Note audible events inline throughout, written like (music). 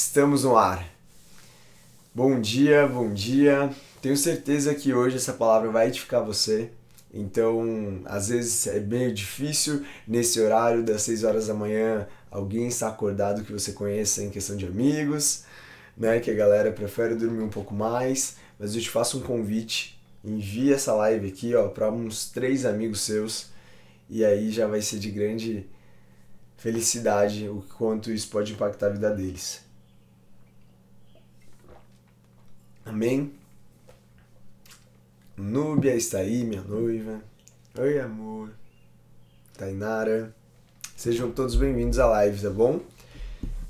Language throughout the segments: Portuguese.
Estamos no ar. Bom dia, bom dia. Tenho certeza que hoje essa palavra vai edificar você. Então, às vezes é meio difícil nesse horário das 6 horas da manhã alguém está acordado que você conheça em questão de amigos, né? Que a galera prefere dormir um pouco mais. Mas eu te faço um convite. Envie essa live aqui, ó, para uns três amigos seus. E aí já vai ser de grande felicidade o quanto isso pode impactar a vida deles. Amém? Núbia está aí, minha noiva. Oi, amor. Tainara. Sejam todos bem-vindos à live, tá bom?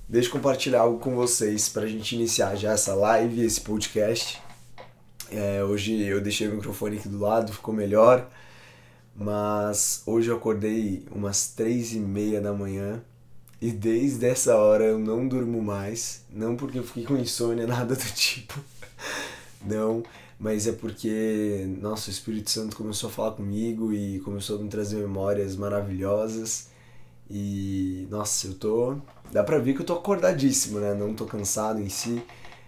Deixa eu compartilhar algo com vocês para a gente iniciar já essa live, esse podcast. É, hoje eu deixei o microfone aqui do lado, ficou melhor. Mas hoje eu acordei umas três e meia da manhã e desde essa hora eu não durmo mais. Não porque eu fiquei com insônia, (laughs) nada do tipo. Não, mas é porque, nossa, o Espírito Santo começou a falar comigo e começou a me trazer memórias maravilhosas. E, nossa, eu tô. Dá pra ver que eu tô acordadíssimo, né? Não tô cansado em si.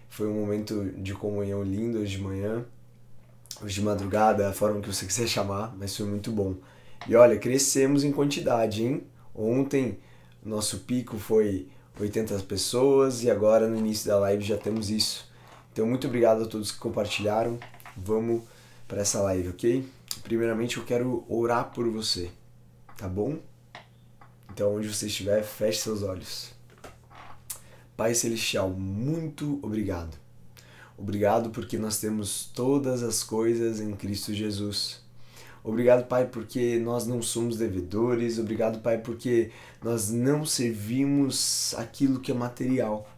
Foi um momento de comunhão lindo hoje de manhã. Hoje de madrugada, a forma que você quiser chamar, mas foi muito bom. E olha, crescemos em quantidade, hein? Ontem, nosso pico foi 80 pessoas e agora no início da live já temos isso. Então, muito obrigado a todos que compartilharam. Vamos para essa live, ok? Primeiramente, eu quero orar por você, tá bom? Então, onde você estiver, feche seus olhos. Pai Celestial, muito obrigado. Obrigado porque nós temos todas as coisas em Cristo Jesus. Obrigado, Pai, porque nós não somos devedores. Obrigado, Pai, porque nós não servimos aquilo que é material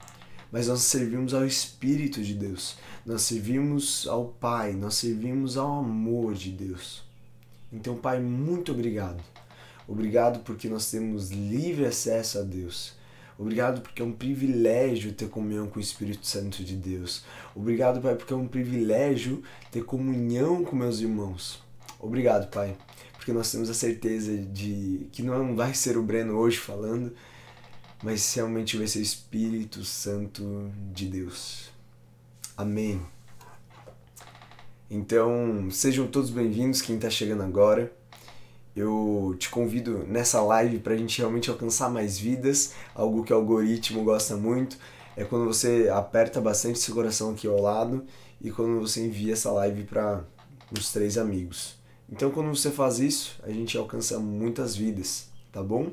mas nós servimos ao Espírito de Deus, nós servimos ao Pai, nós servimos ao amor de Deus. Então, Pai, muito obrigado. Obrigado porque nós temos livre acesso a Deus. Obrigado porque é um privilégio ter comunhão com o Espírito Santo de Deus. Obrigado, Pai, porque é um privilégio ter comunhão com meus irmãos. Obrigado, Pai, porque nós temos a certeza de que não vai ser o Breno hoje falando, mas realmente vai ser o Espírito Santo de Deus. Amém. Então, sejam todos bem-vindos, quem está chegando agora. Eu te convido nessa live para a gente realmente alcançar mais vidas, algo que o algoritmo gosta muito. É quando você aperta bastante seu coração aqui ao lado e quando você envia essa live para os três amigos. Então, quando você faz isso, a gente alcança muitas vidas, tá bom?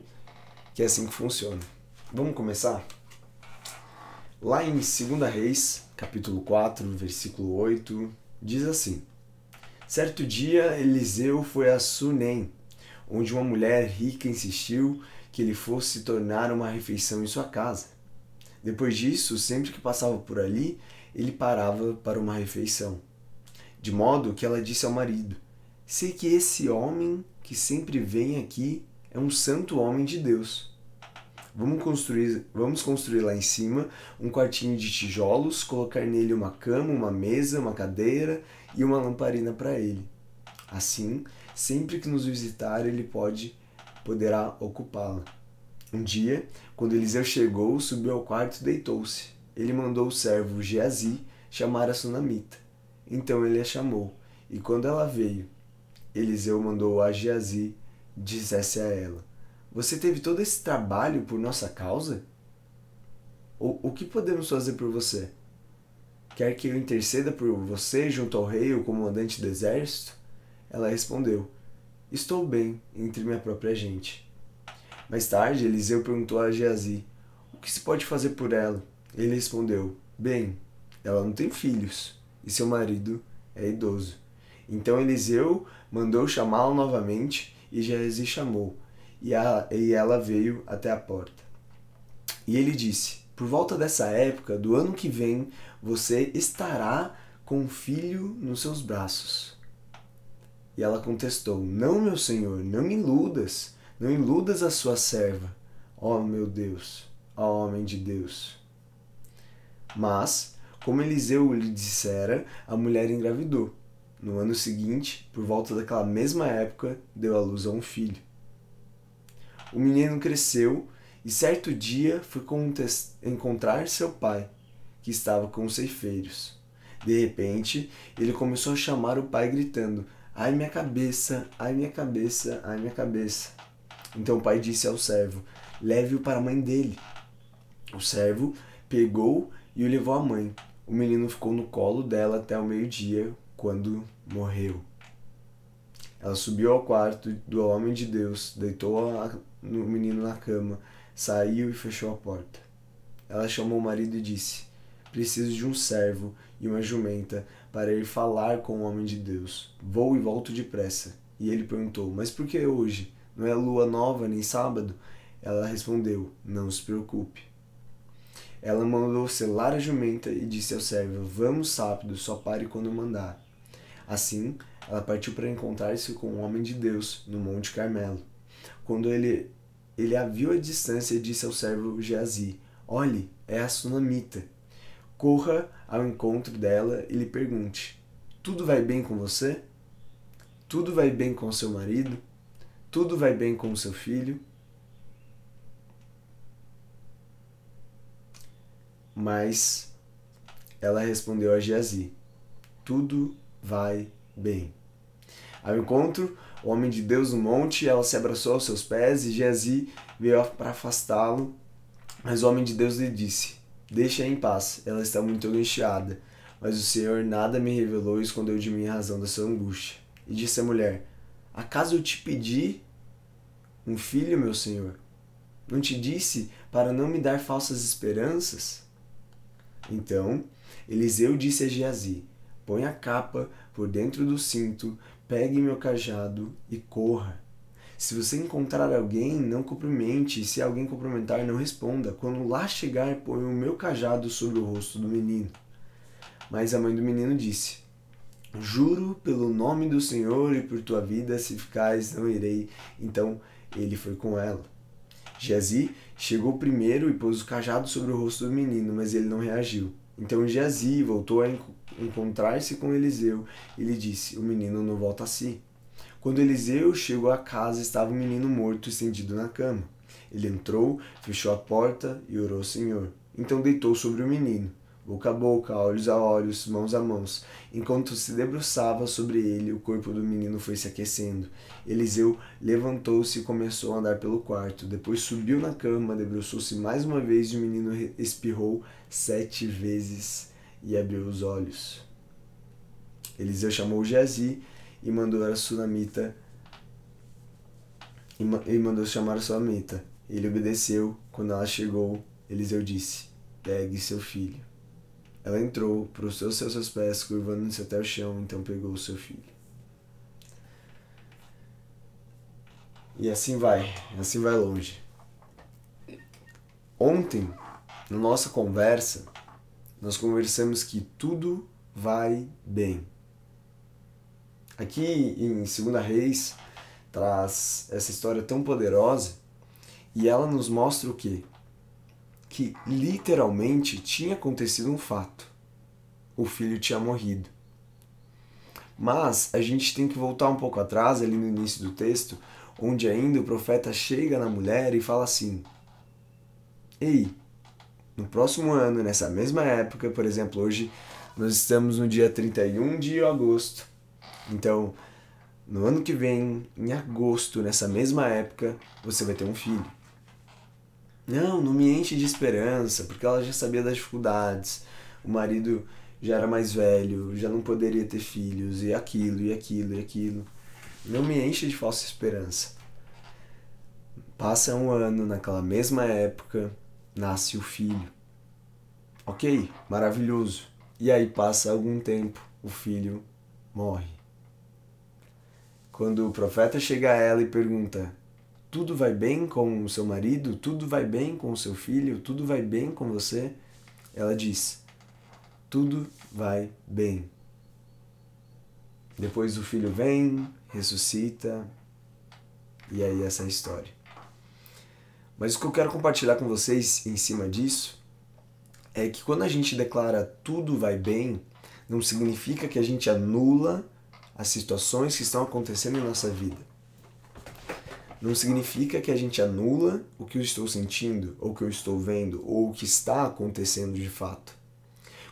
Que é assim que funciona. Vamos começar? Lá em 2 Reis, capítulo 4, versículo 8, diz assim: Certo dia Eliseu foi a Sunem, onde uma mulher rica insistiu que ele fosse tornar uma refeição em sua casa. Depois disso, sempre que passava por ali, ele parava para uma refeição. De modo que ela disse ao marido: Sei que esse homem que sempre vem aqui é um santo homem de Deus. Vamos construir, vamos construir lá em cima um quartinho de tijolos, colocar nele uma cama, uma mesa, uma cadeira e uma lamparina para ele. Assim, sempre que nos visitar, ele pode poderá ocupá-la. Um dia, quando Eliseu chegou, subiu ao quarto e deitou-se. Ele mandou o servo Geazi chamar a sunamita. Então ele a chamou, e quando ela veio, Eliseu mandou a Geazi dissesse a ela: você teve todo esse trabalho por nossa causa? O, o que podemos fazer por você? Quer que eu interceda por você junto ao rei ou comandante do exército? Ela respondeu: Estou bem entre minha própria gente. Mais tarde, Eliseu perguntou a Geazi: O que se pode fazer por ela? Ele respondeu: Bem, ela não tem filhos e seu marido é idoso. Então Eliseu mandou chamá-la novamente e Geazi chamou e, a, e ela veio até a porta. E ele disse: Por volta dessa época do ano que vem, você estará com um filho nos seus braços. E ela contestou: Não, meu senhor, não me iludas, não iludas a sua serva. Ó oh, meu Deus, ó homem de Deus. Mas, como Eliseu lhe dissera, a mulher engravidou. No ano seguinte, por volta daquela mesma época, deu à luz a um filho. O menino cresceu E certo dia foi encontrar seu pai, que estava com os ceifeiros. De repente, ele começou a chamar o pai, gritando: Ai, minha cabeça, ai, minha cabeça, ai, minha cabeça. Então o pai disse ao servo: Leve-o para a mãe dele. O servo pegou e o levou à mãe. O menino ficou no colo dela até o meio-dia, quando morreu. Ela subiu ao quarto do homem de Deus, deitou o menino na cama, saiu e fechou a porta. Ela chamou o marido e disse: Preciso de um servo e uma jumenta para ir falar com o homem de Deus. Vou e volto depressa. E ele perguntou: Mas por que hoje? Não é lua nova nem sábado? Ela respondeu: Não se preocupe. Ela mandou selar a jumenta e disse ao servo: Vamos rápido, só pare quando mandar. Assim, ela partiu para encontrar-se com o homem de Deus no Monte Carmelo. Quando ele, ele a viu à distância, disse ao servo Geazi: Olhe, é a sunamita. Corra ao encontro dela e lhe pergunte: Tudo vai bem com você? Tudo vai bem com seu marido? Tudo vai bem com seu filho? Mas ela respondeu a Geazi: Tudo vai bem. Ao encontro, o homem de Deus no monte, ela se abraçou aos seus pés e Geazi veio para afastá-lo. Mas o homem de Deus lhe disse: Deixa em paz, ela está muito angustiada. Mas o Senhor nada me revelou e escondeu de mim a razão da sua angústia. E disse a mulher: Acaso eu te pedi um filho, meu senhor? Não te disse para não me dar falsas esperanças? Então Eliseu disse a Geazi: Põe a capa por dentro do cinto, pegue meu cajado e corra. Se você encontrar alguém, não cumprimente, se alguém cumprimentar, não responda. Quando lá chegar, põe o meu cajado sobre o rosto do menino. Mas a mãe do menino disse: Juro pelo nome do Senhor e por tua vida, se ficais, não irei. Então ele foi com ela. Geazi chegou primeiro e pôs o cajado sobre o rosto do menino, mas ele não reagiu. Então Geazi voltou a encontrar-se com Eliseu e lhe disse: O menino não volta a si. Quando Eliseu chegou à casa, estava o menino morto estendido na cama. Ele entrou, fechou a porta e orou ao Senhor. Então deitou sobre o menino boca a boca, olhos a olhos, mãos a mãos. Enquanto se debruçava sobre ele, o corpo do menino foi se aquecendo. Eliseu levantou-se e começou a andar pelo quarto. Depois subiu na cama, debruçou-se mais uma vez e o menino espirrou sete vezes e abriu os olhos. Eliseu chamou Geazi e mandou a sunamita e mandou chamar a sunamita. Ele obedeceu. Quando ela chegou, Eliseu disse: Pegue seu filho. Ela entrou, prostrou-se aos seus pés, curvando-se até o chão, então pegou o seu filho. E assim vai, assim vai longe. Ontem, na nossa conversa, nós conversamos que tudo vai bem. Aqui em Segunda Reis traz essa história tão poderosa e ela nos mostra o que? que literalmente tinha acontecido um fato. O filho tinha morrido. Mas a gente tem que voltar um pouco atrás, ali no início do texto, onde ainda o profeta chega na mulher e fala assim: Ei, no próximo ano, nessa mesma época, por exemplo, hoje nós estamos no dia 31 de agosto. Então, no ano que vem, em agosto, nessa mesma época, você vai ter um filho. Não, não me enche de esperança, porque ela já sabia das dificuldades. O marido já era mais velho, já não poderia ter filhos, e aquilo, e aquilo, e aquilo. Não me enche de falsa esperança. Passa um ano, naquela mesma época, nasce o filho. Ok, maravilhoso. E aí passa algum tempo, o filho morre. Quando o profeta chega a ela e pergunta: tudo vai bem com o seu marido, tudo vai bem com o seu filho, tudo vai bem com você? Ela diz: tudo vai bem. Depois o filho vem, ressuscita, e aí essa é história. Mas o que eu quero compartilhar com vocês em cima disso é que quando a gente declara tudo vai bem, não significa que a gente anula as situações que estão acontecendo em nossa vida. não significa que a gente anula o que eu estou sentindo, ou o que eu estou vendo, ou o que está acontecendo de fato.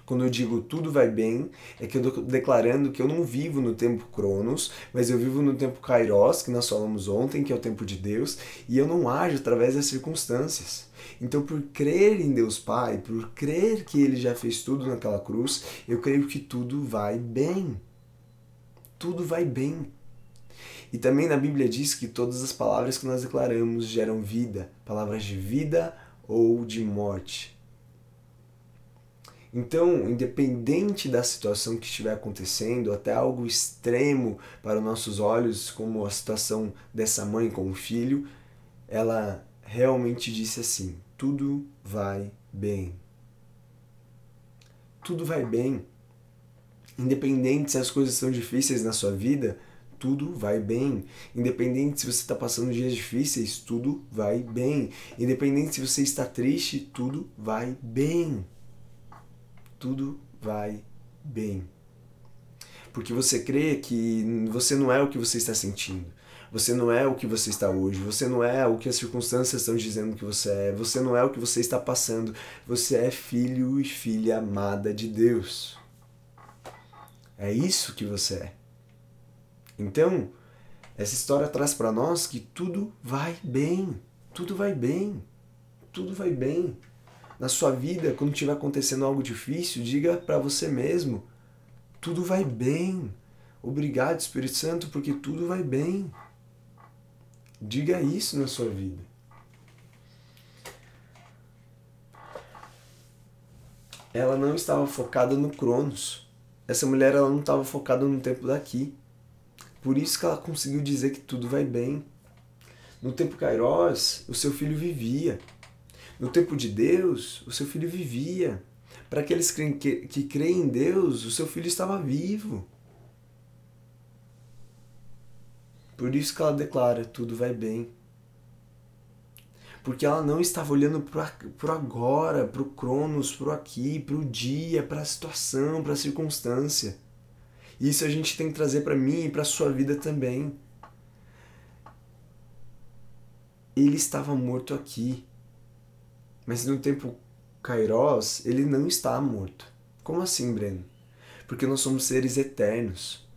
Quando eu digo tudo vai bem, é que eu estou declarando que eu não vivo no tempo Cronos, mas eu vivo no tempo Kairos, que nós falamos ontem, que é o tempo de Deus, e eu não ajo através das circunstâncias. Então, por crer em Deus Pai, por crer que Ele já fez tudo naquela cruz, eu creio que tudo vai bem. Tudo vai bem. E também na Bíblia diz que todas as palavras que nós declaramos geram vida, palavras de vida ou de morte. Então, independente da situação que estiver acontecendo, até algo extremo para os nossos olhos, como a situação dessa mãe com o filho, ela realmente disse assim: tudo vai bem. Tudo vai bem. Independente se as coisas são difíceis na sua vida, tudo vai bem. Independente se você está passando dias difíceis, tudo vai bem. Independente se você está triste, tudo vai bem tudo vai bem. Porque você crê que você não é o que você está sentindo. Você não é o que você está hoje. Você não é o que as circunstâncias estão dizendo que você é. Você não é o que você está passando. Você é filho e filha amada de Deus. É isso que você é. Então, essa história traz para nós que tudo vai bem. Tudo vai bem. Tudo vai bem na sua vida, quando estiver acontecendo algo difícil, diga para você mesmo: tudo vai bem. Obrigado, Espírito Santo, porque tudo vai bem. Diga isso na sua vida. Ela não estava focada no Cronos. Essa mulher ela não estava focada no tempo daqui. Por isso que ela conseguiu dizer que tudo vai bem. No tempo Kairos, o seu filho vivia. No tempo de Deus, o seu filho vivia. Para aqueles que, creem em Deus, o seu filho estava vivo. Por isso que ela declara: tudo vai bem. Porque ela não estava olhando para o agora, para o Cronos, para o aqui, para o dia, para a situação, para a circunstância. Isso a gente tem que trazer para mim e para sua vida também. Ele estava morto aqui. Mas no tempo Kairos, ele não está morto. Como assim, Breno? Porque nós somos seres eternos.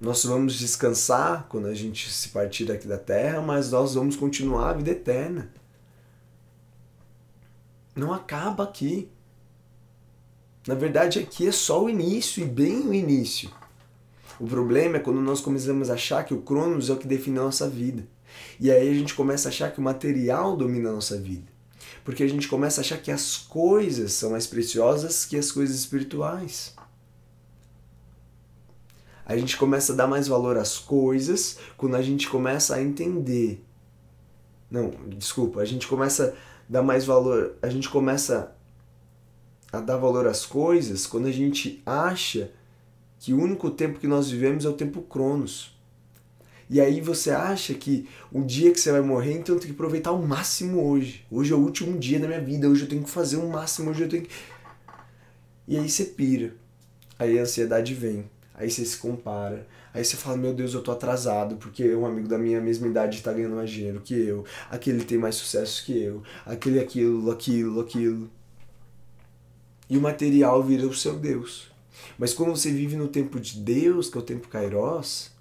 Nós vamos descansar quando a gente se partir daqui da Terra, mas nós vamos continuar a vida eterna. Não acaba aqui. Na verdade, aqui é só o início e bem o início. O problema é quando nós começamos a achar que o Cronos é o que define a nossa vida. E aí a gente começa a achar que o material domina a nossa vida. Porque a gente começa a achar que as coisas são mais preciosas que as coisas espirituais. A gente começa a dar mais valor às coisas quando a gente começa a entender. Não, desculpa, a gente começa a dar mais valor, a gente começa a dar valor às coisas quando a gente acha que o único tempo que nós vivemos é o tempo Cronos. E aí você acha que o dia que você vai morrer, então eu tenho que aproveitar o máximo hoje. Hoje é o último dia da minha vida, hoje eu tenho que fazer o máximo, hoje eu tenho que... E aí você pira. Aí a ansiedade vem. Aí você se compara. Aí você fala, meu Deus, eu tô atrasado, porque um amigo da minha mesma idade tá ganhando mais dinheiro que eu. Aquele tem mais sucesso que eu. Aquele aquilo, aquilo, aquilo. E o material vira o seu Deus. Mas quando você vive no tempo de Deus, que é o tempo Kairos,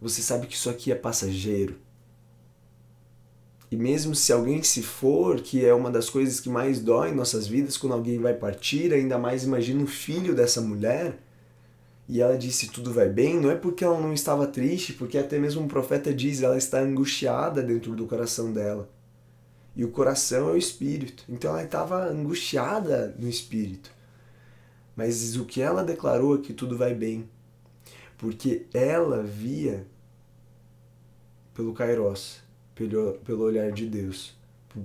você sabe que isso aqui é passageiro. E mesmo se alguém se for, que é uma das coisas que mais dói em nossas vidas, quando alguém vai partir, ainda mais imagina o filho dessa mulher, e ela disse tudo vai bem, não é porque ela não estava triste, porque até mesmo o profeta diz, ela está angustiada dentro do coração dela. E o coração é o espírito. Então ela estava angustiada no espírito. Mas o que ela declarou é que tudo vai bem porque ela via pelo Kairos, pelo, pelo olhar de Deus,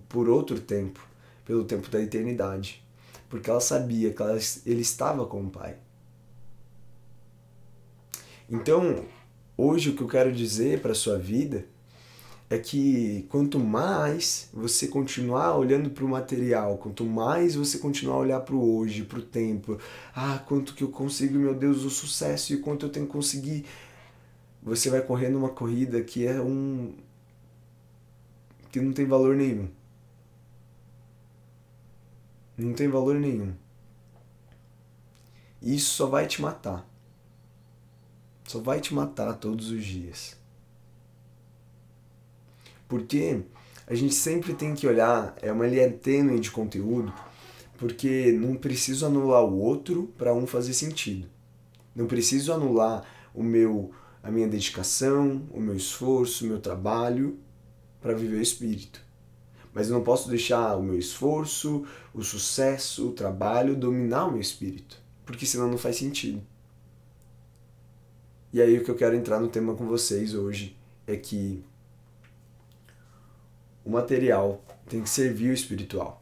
por outro tempo, pelo tempo da eternidade, porque ela sabia que ela, ele estava com o Pai. Então, hoje o que eu quero dizer para sua vida é que quanto mais você continuar olhando para o material, quanto mais você continuar a olhar para o hoje, para o tempo, ah, quanto que eu consigo, meu Deus, o sucesso e quanto eu tenho que conseguir você vai correr numa corrida que é um que não tem valor nenhum. Não tem valor nenhum. Isso só vai te matar. Só vai te matar todos os dias. Porque a gente sempre tem que olhar, é uma linha tênue de conteúdo, porque não preciso anular o outro para um fazer sentido. Não preciso anular o meu a minha dedicação, o meu esforço, o meu trabalho para viver o espírito. Mas eu não posso deixar o meu esforço, o sucesso, o trabalho dominar o meu espírito, porque senão não faz sentido. E aí o que eu quero entrar no tema com vocês hoje é que o material tem que servir o espiritual.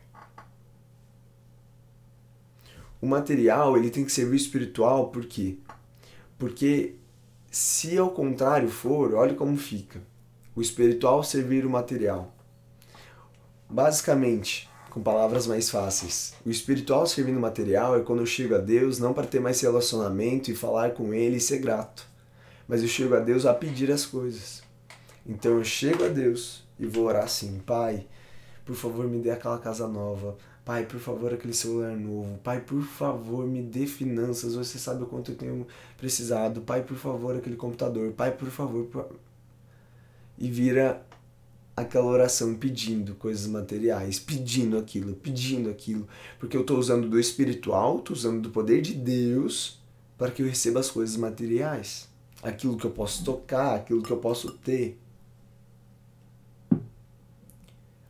O material ele tem que servir o espiritual por quê? Porque se ao contrário for, olha como fica. O espiritual servir o material. Basicamente, com palavras mais fáceis, o espiritual servindo o material é quando eu chego a Deus não para ter mais relacionamento e falar com Ele e ser grato, mas eu chego a Deus a pedir as coisas. Então eu chego a Deus e vou orar assim: Pai, por favor, me dê aquela casa nova. Pai, por favor, aquele celular novo. Pai, por favor, me dê finanças. Você sabe o quanto eu tenho precisado. Pai, por favor, aquele computador. Pai, por favor. Por... E vira aquela oração pedindo coisas materiais, pedindo aquilo, pedindo aquilo. Porque eu estou usando do espiritual, estou usando do poder de Deus para que eu receba as coisas materiais. Aquilo que eu posso tocar, aquilo que eu posso ter.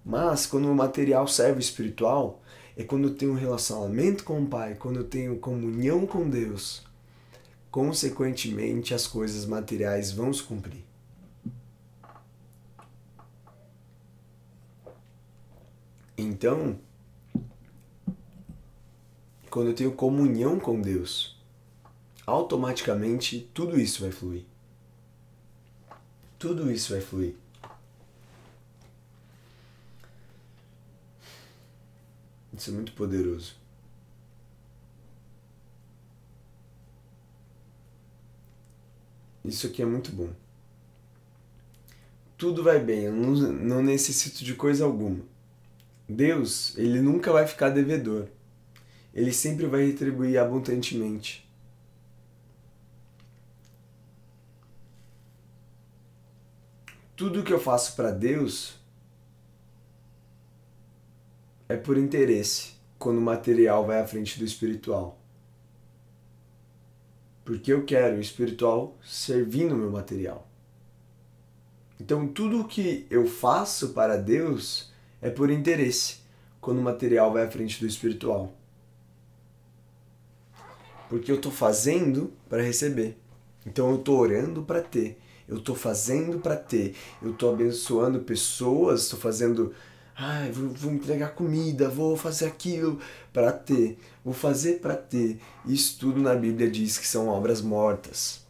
Mas quando o material serve espiritual, é quando eu tenho um relacionamento com o Pai, quando eu tenho comunhão com Deus. Consequentemente, as coisas materiais vão se cumprir. Então, quando eu tenho comunhão com Deus, automaticamente tudo isso vai fluir. Tudo isso vai fluir. Isso é muito poderoso. Isso aqui é muito bom. Tudo vai bem, eu não, não necessito de coisa alguma. Deus, ele nunca vai ficar devedor. Ele sempre vai retribuir abundantemente. Tudo que eu faço para Deus é por interesse quando o material vai à frente do espiritual. Porque eu quero o espiritual servindo o meu material. Então tudo o que eu faço para Deus é por interesse quando o material vai à frente do espiritual. Porque eu estou fazendo para receber. Então eu estou orando para ter. Eu estou fazendo para ter. Eu estou abençoando pessoas, estou fazendo Ai, vou, vou entregar comida, vou fazer aquilo para ter, vou fazer para ter. Isso tudo na Bíblia diz que são obras mortas.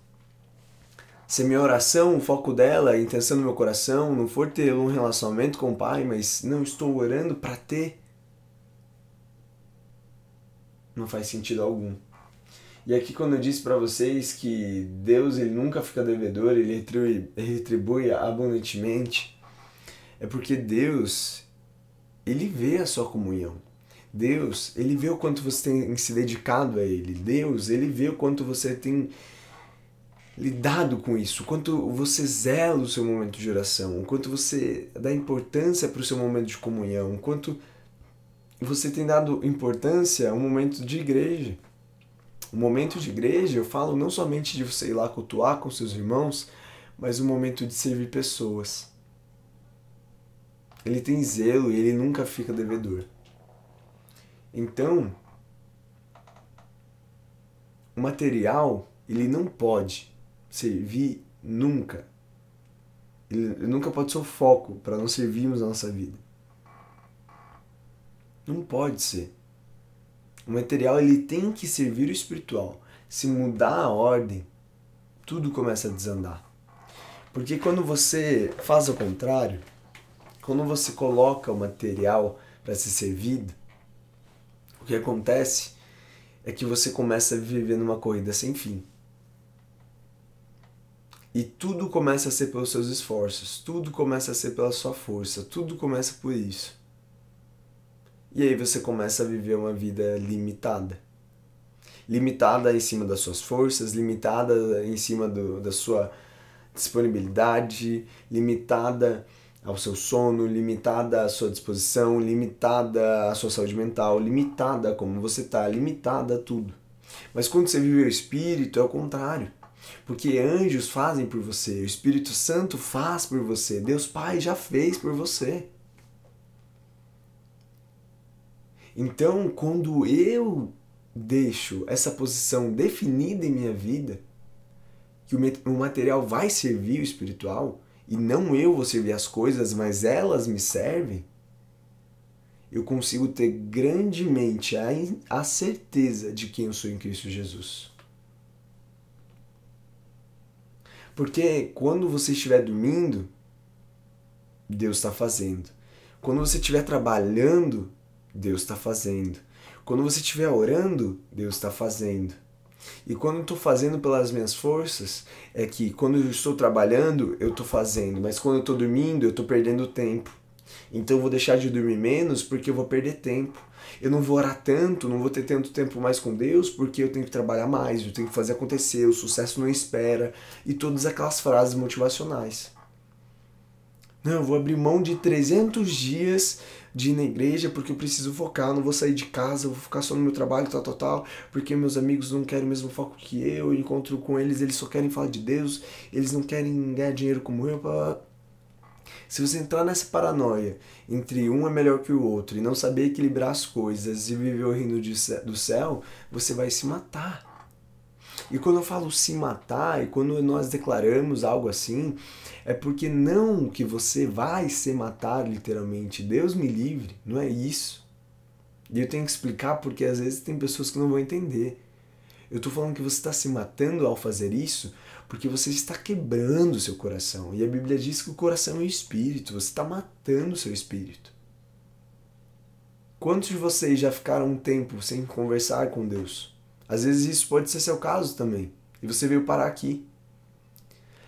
Se minha oração, o foco dela, a intenção do meu coração não for ter um relacionamento com o Pai, mas não estou orando para ter, não faz sentido algum. E aqui quando eu disse para vocês que Deus ele nunca fica devedor, ele retribui, retribui abundantemente, é porque Deus ele vê a sua comunhão. Deus, ele vê o quanto você tem se dedicado a ele. Deus, ele vê o quanto você tem lidado com isso, o quanto você zela o seu momento de oração, o quanto você dá importância para o seu momento de comunhão, o quanto você tem dado importância ao momento de igreja. O momento de igreja, eu falo não somente de você ir lá cultuar com seus irmãos, mas o momento de servir pessoas. Ele tem zelo e ele nunca fica devedor. Então, o material, ele não pode servir nunca. Ele nunca pode ser o foco para não servirmos a nossa vida. Não pode ser. O material ele tem que servir o espiritual. Se mudar a ordem, tudo começa a desandar. Porque quando você faz o contrário, quando você coloca o material para ser servido, o que acontece é que você começa a viver numa corrida sem fim. E tudo começa a ser pelos seus esforços, tudo começa a ser pela sua força, tudo começa por isso. E aí você começa a viver uma vida limitada. Limitada em cima das suas forças, limitada em cima do, da sua disponibilidade, limitada ao seu sono, limitada à sua disposição, limitada à sua saúde mental, limitada a como você está, limitada a tudo. Mas quando você vive o Espírito, é o contrário. Porque anjos fazem por você, o Espírito Santo faz por você, Deus Pai já fez por você. Então, quando eu deixo essa posição definida em minha vida, que o material vai servir o espiritual, e não eu vou servir as coisas, mas elas me servem, eu consigo ter grandemente a, a certeza de quem eu sou em Cristo Jesus. Porque quando você estiver dormindo, Deus está fazendo. Quando você estiver trabalhando, Deus está fazendo. Quando você estiver orando, Deus está fazendo. E quando eu estou fazendo pelas minhas forças, é que quando eu estou trabalhando, eu estou fazendo, mas quando eu estou dormindo, eu estou perdendo tempo. Então eu vou deixar de dormir menos porque eu vou perder tempo. Eu não vou orar tanto, não vou ter tanto tempo mais com Deus porque eu tenho que trabalhar mais, eu tenho que fazer acontecer, o sucesso não espera e todas aquelas frases motivacionais. Não, eu vou abrir mão de 300 dias de ir na igreja porque eu preciso focar, não vou sair de casa, vou ficar só no meu trabalho, tal, tal, tal, porque meus amigos não querem o mesmo foco que eu, eu encontro com eles, eles só querem falar de Deus, eles não querem ganhar dinheiro como eu. Se você entrar nessa paranoia entre um é melhor que o outro e não saber equilibrar as coisas e viver o reino do céu, você vai se matar. E quando eu falo se matar, e quando nós declaramos algo assim, é porque não que você vai se matar literalmente. Deus me livre, não é isso. E eu tenho que explicar porque às vezes tem pessoas que não vão entender. Eu estou falando que você está se matando ao fazer isso porque você está quebrando o seu coração. E a Bíblia diz que o coração é o espírito, você está matando o seu espírito. Quantos de vocês já ficaram um tempo sem conversar com Deus? Às vezes isso pode ser seu caso também. E você veio parar aqui.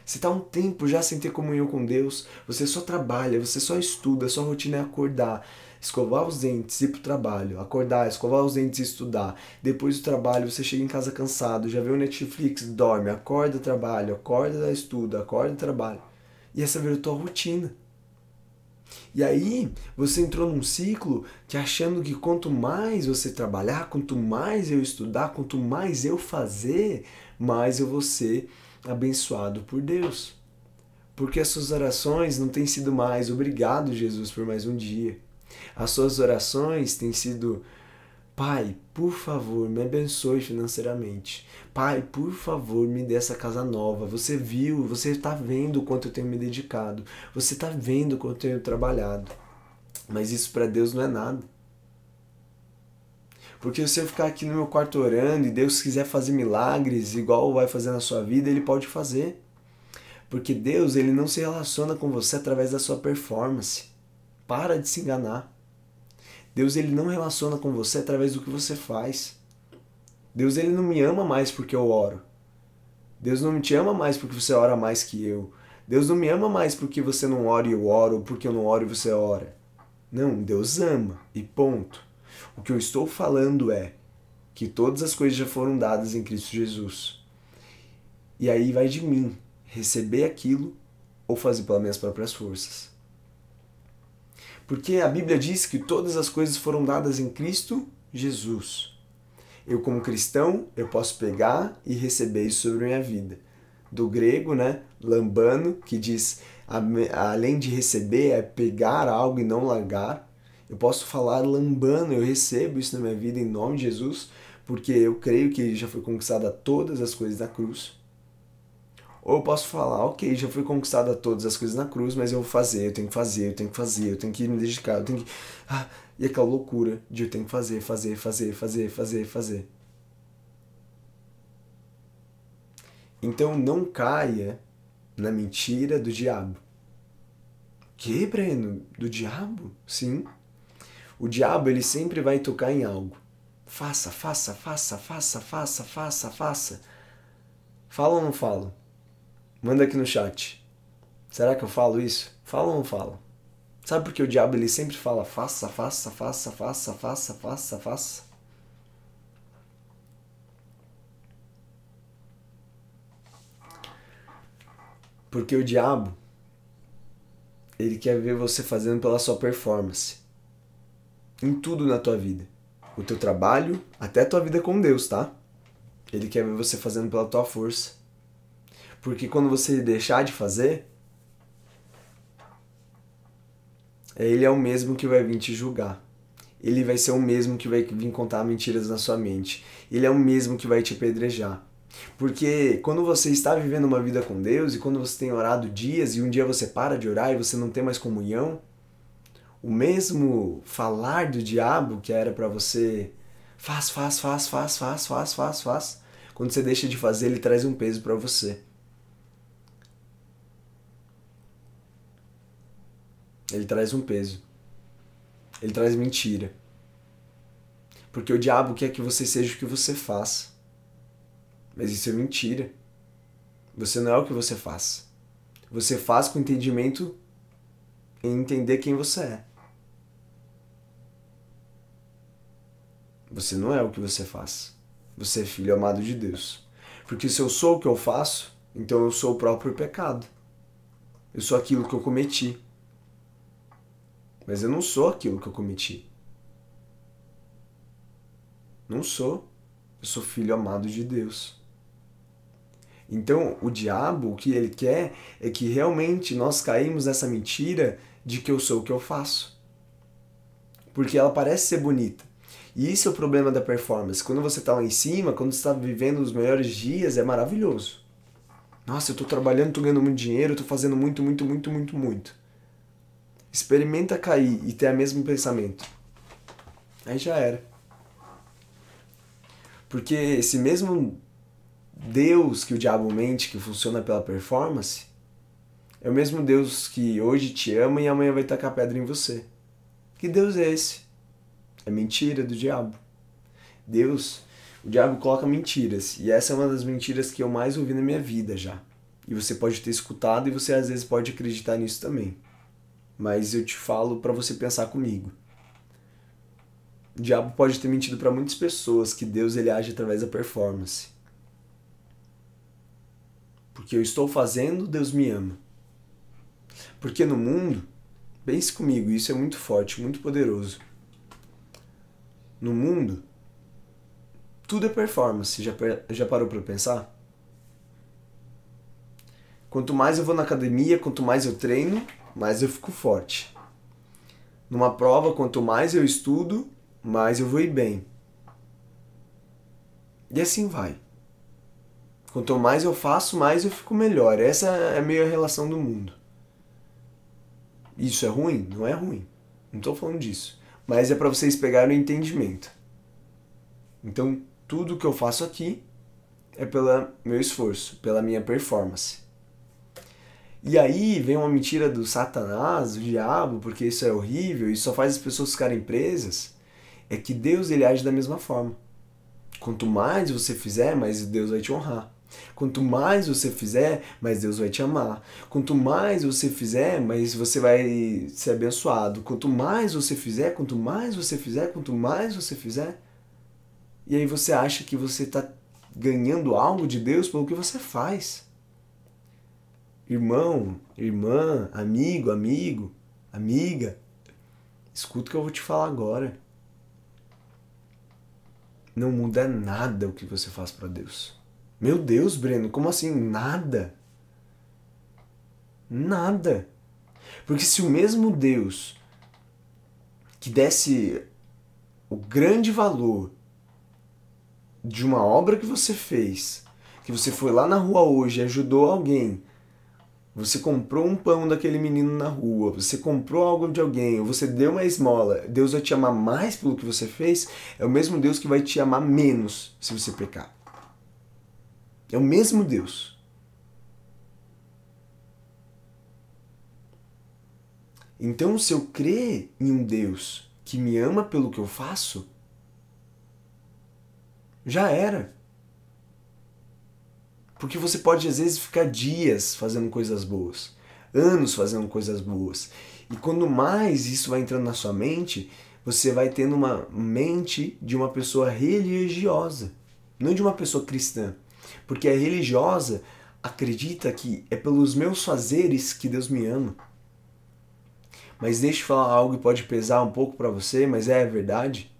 Você está um tempo já sem ter comunhão com Deus, você só trabalha, você só estuda, sua rotina é acordar, escovar os dentes, ir pro trabalho, acordar, escovar os dentes e estudar. Depois do trabalho, você chega em casa cansado, já vê o Netflix, dorme, acorda, trabalho, acorda, estuda, acorda, trabalho. E essa virou tua rotina. E aí você entrou num ciclo que achando que quanto mais você trabalhar, quanto mais eu estudar, quanto mais eu fazer, mais eu vou ser abençoado por Deus. Porque as suas orações não têm sido mais obrigado, Jesus, por mais um dia. As suas orações têm sido Pai, por favor, me abençoe financeiramente. Pai, por favor, me dê essa casa nova. Você viu, você está vendo o quanto eu tenho me dedicado. Você está vendo o quanto eu tenho trabalhado. Mas isso para Deus não é nada. Porque se eu ficar aqui no meu quarto orando e Deus quiser fazer milagres igual vai fazer na sua vida, Ele pode fazer. Porque Deus ele não se relaciona com você através da sua performance. Para de se enganar. Deus ele não relaciona com você através do que você faz. Deus ele não me ama mais porque eu oro. Deus não te ama mais porque você ora mais que eu. Deus não me ama mais porque você não ora e eu oro, ou porque eu não oro e você ora. Não, Deus ama e ponto. O que eu estou falando é que todas as coisas já foram dadas em Cristo Jesus. E aí vai de mim receber aquilo ou fazer pelas minhas próprias forças. Porque a Bíblia diz que todas as coisas foram dadas em Cristo Jesus. Eu como cristão, eu posso pegar e receber isso sobre a minha vida. Do grego, né, lambano, que diz além de receber é pegar algo e não largar. Eu posso falar lambano, eu recebo isso na minha vida em nome de Jesus, porque eu creio que já foi conquistada todas as coisas da cruz. Ou eu posso falar, ok, já fui conquistada todas as coisas na cruz, mas eu vou fazer, eu tenho que fazer, eu tenho que fazer, eu tenho que me dedicar, eu tenho que. Ah, e aquela loucura de eu tenho que fazer, fazer, fazer, fazer, fazer, fazer. Então não caia na mentira do diabo. Que, Breno? Do diabo? Sim. O diabo ele sempre vai tocar em algo. Faça, faça, faça, faça, faça, faça, faça. Fala ou não fala? Manda aqui no chat. Será que eu falo isso? Falo ou não falo? Sabe por que o diabo ele sempre fala faça, faça, faça, faça, faça, faça, faça? Porque o diabo ele quer ver você fazendo pela sua performance. Em tudo na tua vida. O teu trabalho, até a tua vida com Deus, tá? Ele quer ver você fazendo pela tua força. Porque quando você deixar de fazer, ele é o mesmo que vai vir te julgar. Ele vai ser o mesmo que vai vir contar mentiras na sua mente. Ele é o mesmo que vai te apedrejar. Porque quando você está vivendo uma vida com Deus e quando você tem orado dias e um dia você para de orar e você não tem mais comunhão, o mesmo falar do diabo que era para você faz, faz, faz, faz, faz, faz, faz, faz, quando você deixa de fazer, ele traz um peso para você. Ele traz um peso. Ele traz mentira. Porque o diabo quer que você seja o que você faz. Mas isso é mentira. Você não é o que você faz. Você faz com entendimento em entender quem você é. Você não é o que você faz. Você é filho amado de Deus. Porque se eu sou o que eu faço, então eu sou o próprio pecado. Eu sou aquilo que eu cometi. Mas eu não sou aquilo que eu cometi. Não sou. Eu sou filho amado de Deus. Então, o diabo, o que ele quer é que realmente nós caímos nessa mentira de que eu sou o que eu faço. Porque ela parece ser bonita. E isso é o problema da performance. Quando você está lá em cima, quando você está vivendo os melhores dias, é maravilhoso. Nossa, eu estou trabalhando, estou ganhando muito dinheiro, estou fazendo muito, muito, muito, muito, muito. Experimenta cair e ter o mesmo pensamento. Aí já era. Porque esse mesmo Deus que o diabo mente, que funciona pela performance, é o mesmo Deus que hoje te ama e amanhã vai tacar pedra em você. Que Deus é esse? É mentira do diabo. Deus, o diabo coloca mentiras. E essa é uma das mentiras que eu mais ouvi na minha vida já. E você pode ter escutado e você às vezes pode acreditar nisso também mas eu te falo para você pensar comigo. O diabo pode ter mentido para muitas pessoas que Deus ele age através da performance. Porque eu estou fazendo, Deus me ama. Porque no mundo, pense comigo, isso é muito forte, muito poderoso. No mundo, tudo é performance. Já, já parou para pensar? Quanto mais eu vou na academia, quanto mais eu treino, mais eu fico forte. Numa prova, quanto mais eu estudo, mais eu vou ir bem. E assim vai. Quanto mais eu faço, mais eu fico melhor. Essa é meio a relação do mundo. Isso é ruim? Não é ruim. Não estou falando disso. Mas é para vocês pegarem o entendimento. Então, tudo que eu faço aqui é pelo meu esforço, pela minha performance. E aí vem uma mentira do Satanás, do diabo, porque isso é horrível e só faz as pessoas ficarem presas, é que Deus ele age da mesma forma. Quanto mais você fizer, mais Deus vai te honrar. Quanto mais você fizer, mais Deus vai te amar. Quanto mais você fizer, mais você vai ser abençoado. Quanto mais você fizer, quanto mais você fizer, quanto mais você fizer. E aí você acha que você está ganhando algo de Deus pelo que você faz irmão, irmã, amigo, amigo, amiga, escuta o que eu vou te falar agora. Não muda nada o que você faz para Deus. Meu Deus, Breno, como assim nada? Nada. Porque se o mesmo Deus que desse o grande valor de uma obra que você fez, que você foi lá na rua hoje e ajudou alguém você comprou um pão daquele menino na rua, você comprou algo de alguém, você deu uma esmola, Deus vai te amar mais pelo que você fez, é o mesmo Deus que vai te amar menos se você pecar. É o mesmo Deus. Então, se eu crer em um Deus que me ama pelo que eu faço, já era. Porque você pode às vezes ficar dias fazendo coisas boas, anos fazendo coisas boas. E quando mais isso vai entrando na sua mente, você vai tendo uma mente de uma pessoa religiosa, não de uma pessoa cristã. Porque a religiosa acredita que é pelos meus fazeres que Deus me ama. Mas deixa eu falar algo que pode pesar um pouco para você, mas é verdade.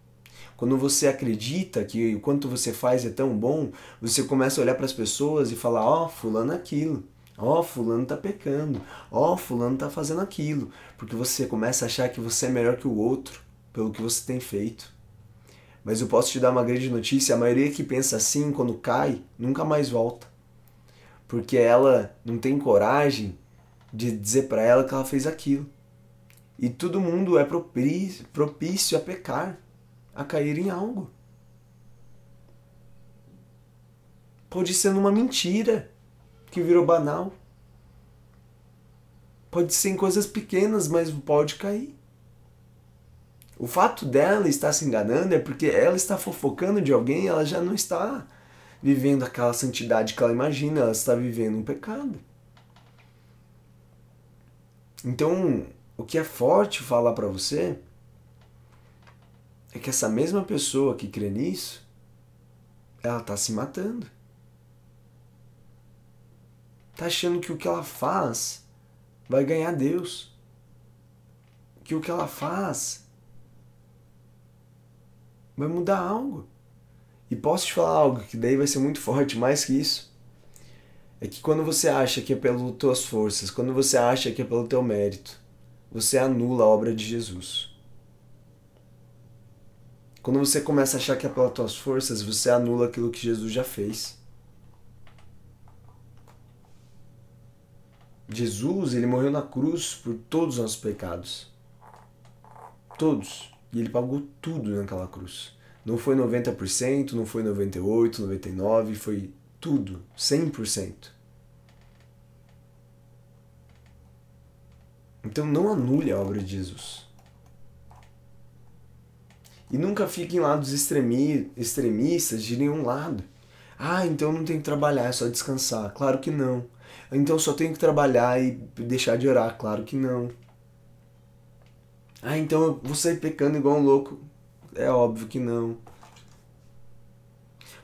Quando você acredita que o quanto você faz é tão bom, você começa a olhar para as pessoas e falar: Ó, oh, fulano é aquilo. Ó, oh, fulano tá pecando. Ó, oh, fulano tá fazendo aquilo. Porque você começa a achar que você é melhor que o outro pelo que você tem feito. Mas eu posso te dar uma grande notícia: a maioria que pensa assim, quando cai, nunca mais volta. Porque ela não tem coragem de dizer para ela que ela fez aquilo. E todo mundo é propício, propício a pecar, a cair em algo. Pode ser numa mentira que virou banal. Pode ser em coisas pequenas, mas pode cair. O fato dela estar se enganando é porque ela está fofocando de alguém, ela já não está vivendo aquela santidade que ela imagina, ela está vivendo um pecado. Então, o que é forte falar para você é que essa mesma pessoa que crê nisso, ela está se matando. Está achando que o que ela faz vai ganhar Deus. Que o que ela faz vai mudar algo. E posso te falar algo que daí vai ser muito forte, mais que isso. É que quando você acha que é pelas tuas forças, quando você acha que é pelo teu mérito, você anula a obra de Jesus. Quando você começa a achar que é pelas tuas forças, você anula aquilo que Jesus já fez. Jesus, ele morreu na cruz por todos os nossos pecados. Todos. E ele pagou tudo naquela cruz. Não foi 90%, não foi 98%, 99%, foi tudo, 100%. Então não anule a obra de Jesus. E nunca fique em lados extremi extremistas de nenhum lado. Ah, então não tem que trabalhar, é só descansar. Claro que não. Então só tenho que trabalhar e deixar de orar. Claro que não. Ah, então eu vou sair pecando igual um louco. É óbvio que não.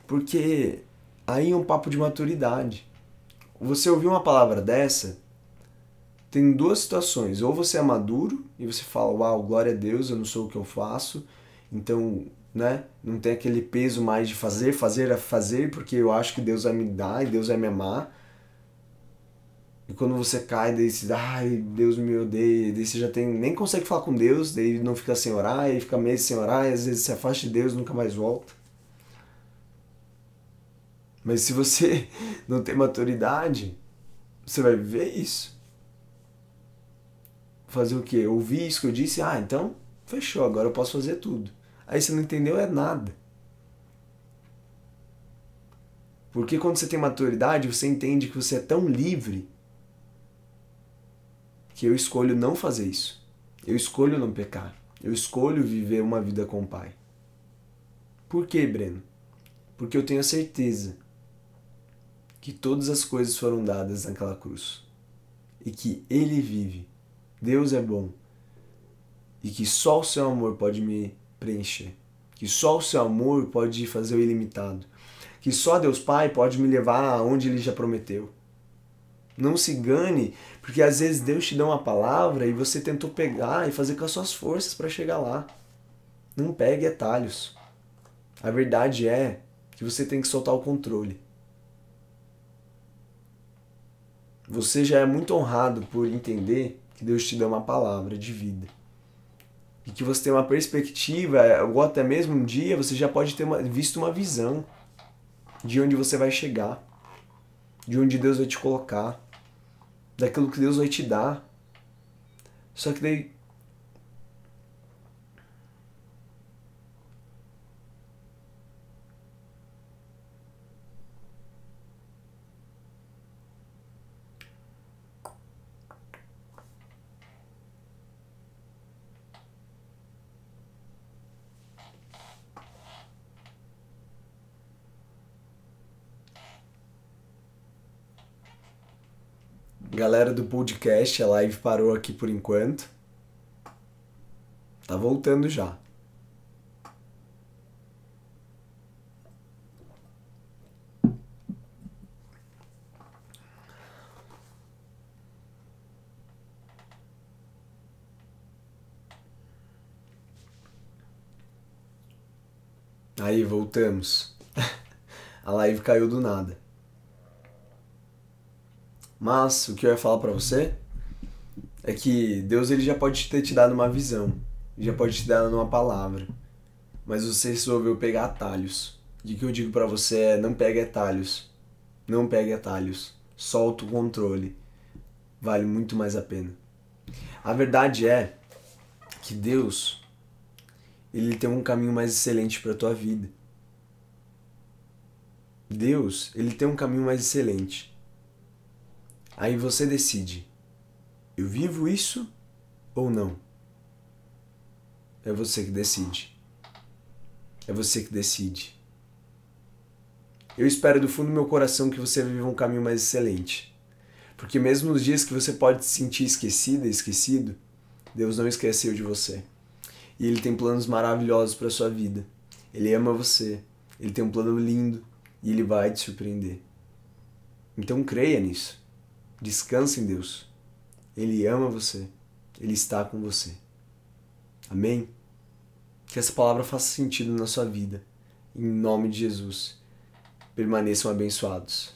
Porque aí é um papo de maturidade. Você ouvir uma palavra dessa, tem duas situações. Ou você é maduro e você fala, uau, glória a Deus, eu não sou o que eu faço. Então, né, não tem aquele peso mais de fazer, fazer, fazer, porque eu acho que Deus vai me dar e Deus vai me amar. E quando você cai, daí você, ai, Deus me odeia, daí você já tem, nem consegue falar com Deus, daí não fica sem orar, e fica meses sem orar, e às vezes se afasta de Deus nunca mais volta. Mas se você (laughs) não tem maturidade, você vai viver isso fazer o quê? Ouvir isso que eu disse, ah, então fechou, agora eu posso fazer tudo. Aí você não entendeu é nada. Porque quando você tem maturidade, você entende que você é tão livre que eu escolho não fazer isso. Eu escolho não pecar. Eu escolho viver uma vida com o Pai. Por quê, Breno? Porque eu tenho a certeza que todas as coisas foram dadas naquela cruz e que Ele vive Deus é bom e que só o seu amor pode me preencher, que só o seu amor pode fazer o ilimitado, que só Deus Pai pode me levar aonde Ele já prometeu. Não se engane, porque às vezes Deus te dá uma palavra e você tentou pegar e fazer com as suas forças para chegar lá. Não pegue atalhos. A verdade é que você tem que soltar o controle. Você já é muito honrado por entender que Deus te dê uma palavra de vida. E que você tenha uma perspectiva, ou até mesmo um dia você já pode ter uma, visto uma visão de onde você vai chegar, de onde Deus vai te colocar, daquilo que Deus vai te dar. Só que daí podcast, a live parou aqui por enquanto. Tá voltando já. Aí, voltamos. (laughs) A live caiu do nada. Mas o que eu ia falar para você é que Deus ele já pode ter te dado uma visão, já pode te dar uma palavra, mas você resolveu pegar atalhos. E o que eu digo para você é não pegue atalhos, não pegue atalhos, solta o controle, vale muito mais a pena. A verdade é que Deus ele tem um caminho mais excelente para tua vida. Deus, ele tem um caminho mais excelente. Aí você decide: eu vivo isso ou não? É você que decide. É você que decide. Eu espero do fundo do meu coração que você viva um caminho mais excelente. Porque mesmo nos dias que você pode se sentir esquecida, esquecido, Deus não esqueceu de você. E ele tem planos maravilhosos para sua vida. Ele ama você. Ele tem um plano lindo e ele vai te surpreender. Então creia nisso. Descanse em Deus. Ele ama você. Ele está com você. Amém? Que essa palavra faça sentido na sua vida. Em nome de Jesus. Permaneçam abençoados.